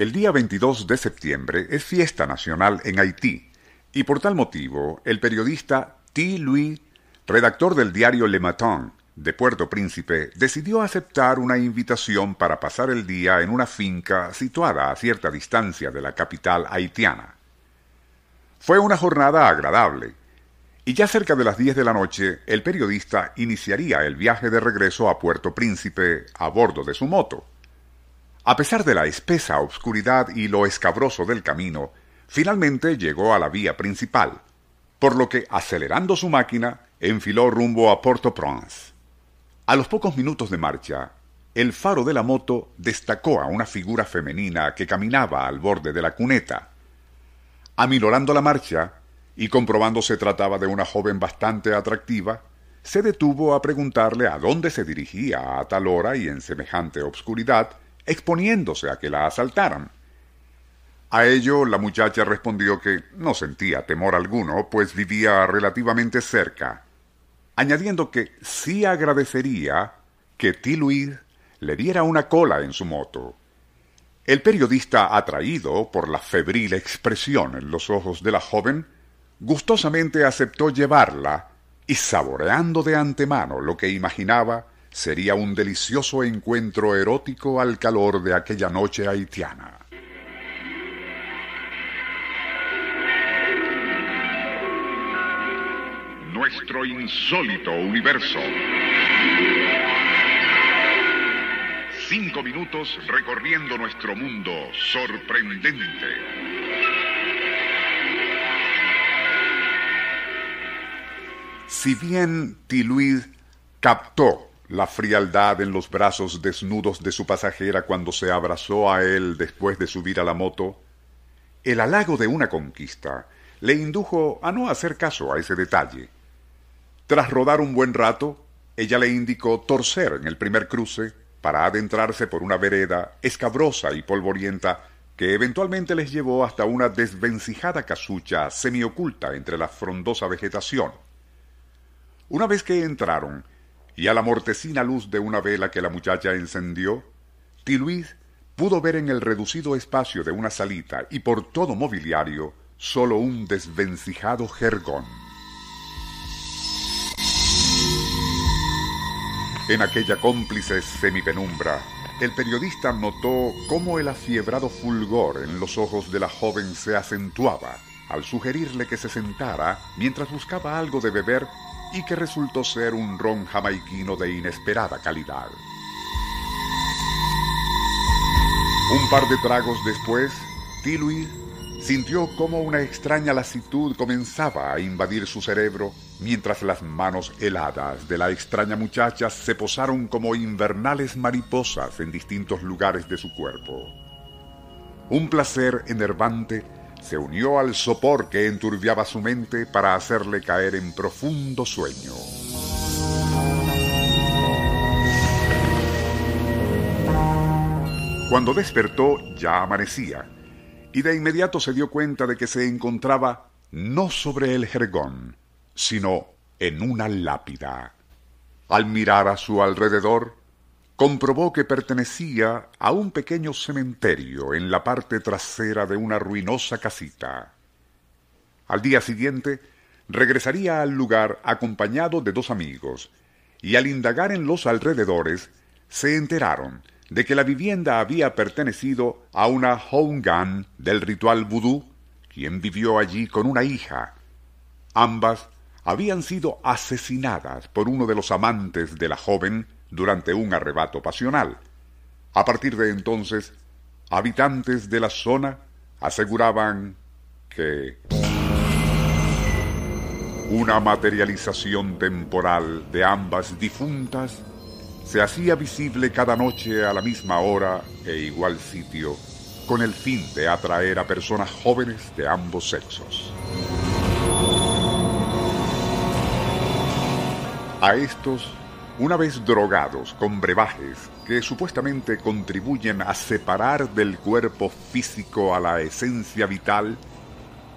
El día 22 de septiembre es fiesta nacional en Haití y por tal motivo el periodista T. Louis, redactor del diario Le Matin de Puerto Príncipe, decidió aceptar una invitación para pasar el día en una finca situada a cierta distancia de la capital haitiana. Fue una jornada agradable y ya cerca de las 10 de la noche el periodista iniciaría el viaje de regreso a Puerto Príncipe a bordo de su moto. A pesar de la espesa obscuridad y lo escabroso del camino, finalmente llegó a la vía principal, por lo que, acelerando su máquina, enfiló rumbo a Port-au-Prince. A los pocos minutos de marcha, el faro de la moto destacó a una figura femenina que caminaba al borde de la cuneta. Aminorando la marcha, y comprobando se trataba de una joven bastante atractiva, se detuvo a preguntarle a dónde se dirigía a tal hora y en semejante obscuridad, exponiéndose a que la asaltaran. A ello la muchacha respondió que no sentía temor alguno, pues vivía relativamente cerca, añadiendo que sí agradecería que T. Louis le diera una cola en su moto. El periodista, atraído por la febril expresión en los ojos de la joven, gustosamente aceptó llevarla y saboreando de antemano lo que imaginaba sería un delicioso encuentro erótico al calor de aquella noche haitiana. Nuestro insólito universo. Cinco minutos recorriendo nuestro mundo sorprendente. Si bien T. Louis captó la frialdad en los brazos desnudos de su pasajera cuando se abrazó a él después de subir a la moto, el halago de una conquista le indujo a no hacer caso a ese detalle. Tras rodar un buen rato, ella le indicó torcer en el primer cruce para adentrarse por una vereda escabrosa y polvorienta que eventualmente les llevó hasta una desvencijada casucha semioculta entre la frondosa vegetación. Una vez que entraron, y a la mortecina luz de una vela que la muchacha encendió, T. Pudo ver en el reducido espacio de una salita y por todo mobiliario solo un desvencijado jergón. En aquella cómplice semipenumbra, el periodista notó cómo el afiebrado fulgor en los ojos de la joven se acentuaba al sugerirle que se sentara mientras buscaba algo de beber y que resultó ser un ron jamaiquino de inesperada calidad. Un par de tragos después, Tilly sintió como una extraña lasitud comenzaba a invadir su cerebro mientras las manos heladas de la extraña muchacha se posaron como invernales mariposas en distintos lugares de su cuerpo. Un placer enervante se unió al sopor que enturbiaba su mente para hacerle caer en profundo sueño. Cuando despertó ya amanecía, y de inmediato se dio cuenta de que se encontraba no sobre el jergón, sino en una lápida. Al mirar a su alrededor, comprobó que pertenecía a un pequeño cementerio en la parte trasera de una ruinosa casita. Al día siguiente, regresaría al lugar acompañado de dos amigos, y al indagar en los alrededores, se enteraron de que la vivienda había pertenecido a una Houngan del ritual vudú, quien vivió allí con una hija. Ambas habían sido asesinadas por uno de los amantes de la joven, durante un arrebato pasional. A partir de entonces, habitantes de la zona aseguraban que una materialización temporal de ambas difuntas se hacía visible cada noche a la misma hora e igual sitio con el fin de atraer a personas jóvenes de ambos sexos. A estos, una vez drogados con brebajes que supuestamente contribuyen a separar del cuerpo físico a la esencia vital,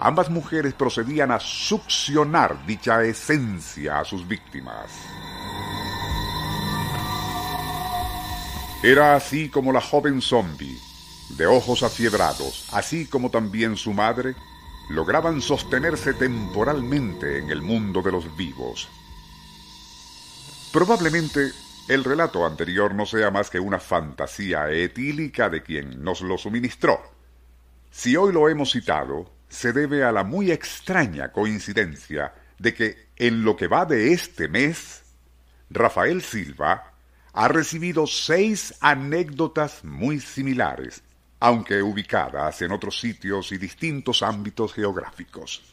ambas mujeres procedían a succionar dicha esencia a sus víctimas. Era así como la joven zombie, de ojos afiebrados, así como también su madre, lograban sostenerse temporalmente en el mundo de los vivos. Probablemente el relato anterior no sea más que una fantasía etílica de quien nos lo suministró. Si hoy lo hemos citado, se debe a la muy extraña coincidencia de que en lo que va de este mes, Rafael Silva ha recibido seis anécdotas muy similares, aunque ubicadas en otros sitios y distintos ámbitos geográficos.